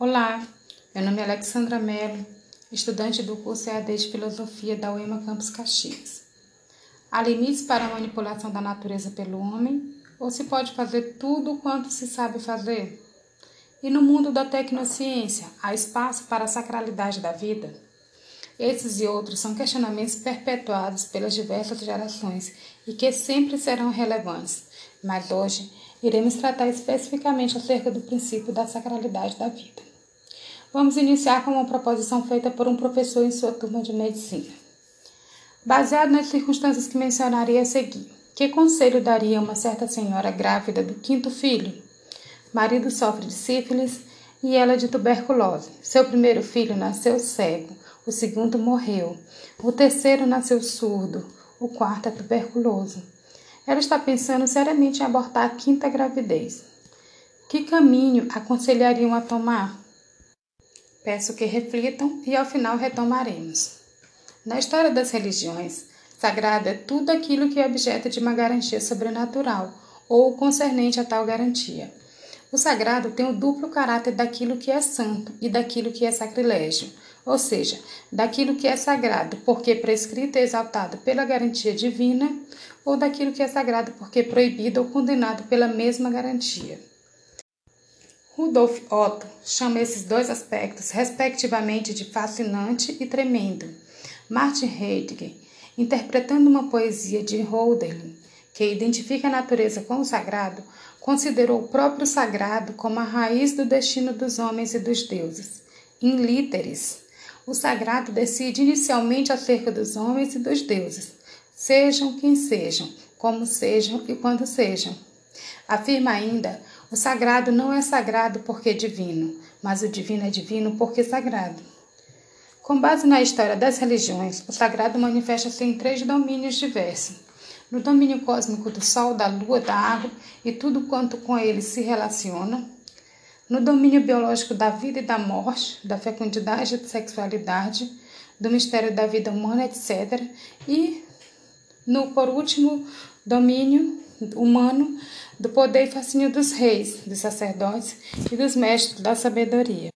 Olá, meu nome é Alexandra Mello, estudante do curso EAD de Filosofia da UEMA Campus Caxias. Há limites para a manipulação da natureza pelo homem ou se pode fazer tudo quanto se sabe fazer? E no mundo da tecnociência, há espaço para a sacralidade da vida? Esses e outros são questionamentos perpetuados pelas diversas gerações e que sempre serão relevantes, mas hoje iremos tratar especificamente acerca do princípio da sacralidade da vida. Vamos iniciar com uma proposição feita por um professor em sua turma de medicina. Baseado nas circunstâncias que mencionarei a seguir, que conselho daria uma certa senhora grávida do quinto filho? Marido sofre de sífilis e ela de tuberculose. Seu primeiro filho nasceu cego, o segundo morreu, o terceiro nasceu surdo, o quarto é tuberculoso. Ela está pensando seriamente em abortar a quinta gravidez. Que caminho aconselhariam a tomar? Peço que reflitam e ao final retomaremos. Na história das religiões, sagrado é tudo aquilo que é objeto de uma garantia sobrenatural ou concernente a tal garantia. O sagrado tem o duplo caráter daquilo que é santo e daquilo que é sacrilégio, ou seja, daquilo que é sagrado porque prescrito e exaltado pela garantia divina, ou daquilo que é sagrado porque proibido ou condenado pela mesma garantia. Rudolf Otto chama esses dois aspectos, respectivamente, de fascinante e tremendo. Martin Heidegger, interpretando uma poesia de Hölderlin, que identifica a natureza com o sagrado, considerou o próprio sagrado como a raiz do destino dos homens e dos deuses. In literis, o sagrado decide inicialmente acerca dos homens e dos deuses, sejam quem sejam, como sejam e quando sejam. Afirma ainda o sagrado não é sagrado porque é divino, mas o divino é divino porque é sagrado. Com base na história das religiões, o sagrado manifesta-se em três domínios diversos: no domínio cósmico do Sol, da Lua, da água e tudo quanto com ele se relaciona, no domínio biológico da vida e da morte, da fecundidade e da sexualidade, do mistério da vida humana, etc. E no, por último, domínio humano do poder e fascínio dos reis, dos sacerdotes e dos mestres da sabedoria.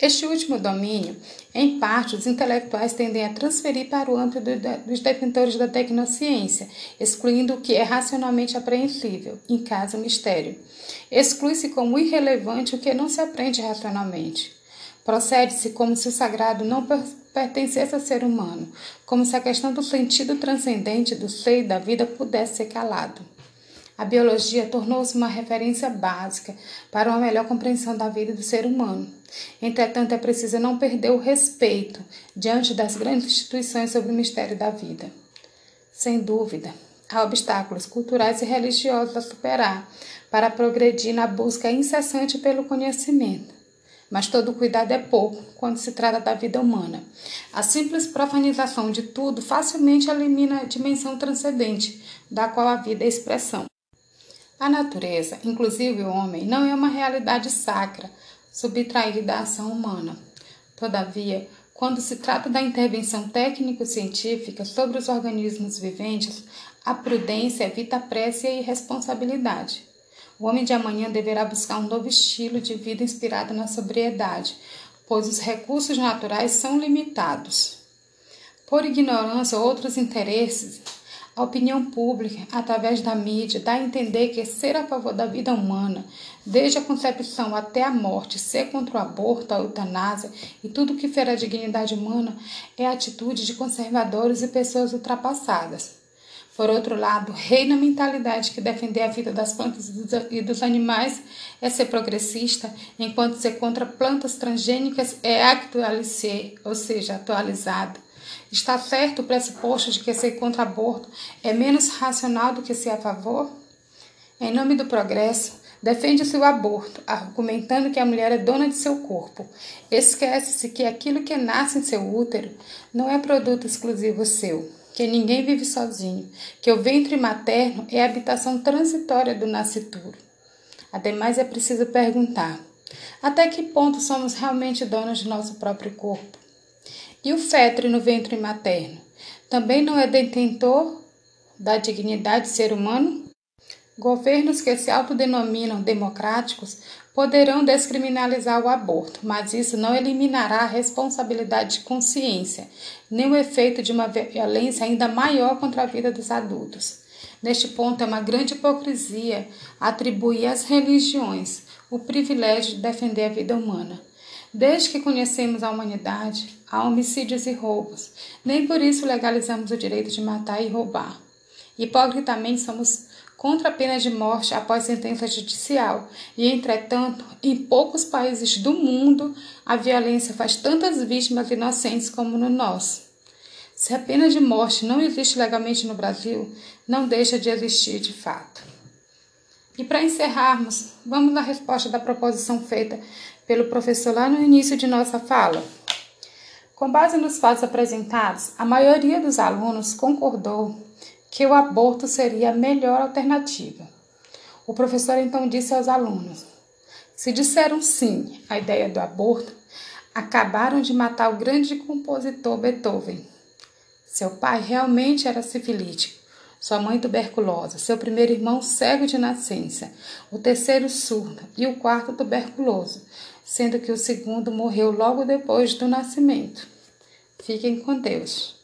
Este último domínio, em parte, os intelectuais tendem a transferir para o âmbito dos detentores da tecnociência, excluindo o que é racionalmente apreensível, em caso mistério. Exclui-se como irrelevante o que não se aprende racionalmente. Procede-se como se o sagrado não pertencesse ao ser humano, como se a questão do sentido transcendente do ser e da vida pudesse ser calado. A biologia tornou-se uma referência básica para uma melhor compreensão da vida do ser humano. Entretanto, é preciso não perder o respeito diante das grandes instituições sobre o mistério da vida. Sem dúvida, há obstáculos culturais e religiosos a superar para progredir na busca incessante pelo conhecimento. Mas todo cuidado é pouco quando se trata da vida humana. A simples profanização de tudo facilmente elimina a dimensão transcendente, da qual a vida é expressão. A natureza, inclusive o homem, não é uma realidade sacra, subtraída da ação humana. Todavia, quando se trata da intervenção técnico-científica sobre os organismos viventes, a prudência evita a e irresponsabilidade. O homem de amanhã deverá buscar um novo estilo de vida inspirado na sobriedade, pois os recursos naturais são limitados. Por ignorância ou outros interesses, a opinião pública, através da mídia, dá a entender que ser a favor da vida humana, desde a concepção até a morte, ser contra o aborto, a eutanásia e tudo que fere a dignidade humana, é a atitude de conservadores e pessoas ultrapassadas. Por outro lado, reina a mentalidade que defender a vida das plantas e dos animais é ser progressista, enquanto ser contra plantas transgênicas é actualizar, ou seja, atualizado. Está certo o pressuposto de que ser contra aborto é menos racional do que ser a favor? Em nome do progresso, defende-se o aborto, argumentando que a mulher é dona de seu corpo. Esquece-se que aquilo que nasce em seu útero não é produto exclusivo seu, que ninguém vive sozinho, que o ventre materno é a habitação transitória do nascituro. Ademais, é preciso perguntar: até que ponto somos realmente donos de nosso próprio corpo? E o feto no ventre materno também não é detentor da dignidade ser humano? Governos que se autodenominam democráticos poderão descriminalizar o aborto, mas isso não eliminará a responsabilidade de consciência, nem o efeito de uma violência ainda maior contra a vida dos adultos. Neste ponto, é uma grande hipocrisia atribuir às religiões o privilégio de defender a vida humana. Desde que conhecemos a humanidade, há homicídios e roubos. Nem por isso legalizamos o direito de matar e roubar. Hipocritamente somos contra a pena de morte após sentença judicial, e entretanto, em poucos países do mundo, a violência faz tantas vítimas inocentes como no nosso. Se a pena de morte não existe legalmente no Brasil, não deixa de existir de fato. E para encerrarmos, vamos à resposta da proposição feita pelo professor lá no início de nossa fala. Com base nos fatos apresentados, a maioria dos alunos concordou que o aborto seria a melhor alternativa. O professor então disse aos alunos: se disseram sim à ideia do aborto, acabaram de matar o grande compositor Beethoven. Seu pai realmente era sifilítico, sua mãe tuberculosa, seu primeiro irmão cego de nascença, o terceiro surdo e o quarto tuberculoso, sendo que o segundo morreu logo depois do nascimento. Fiquem com Deus.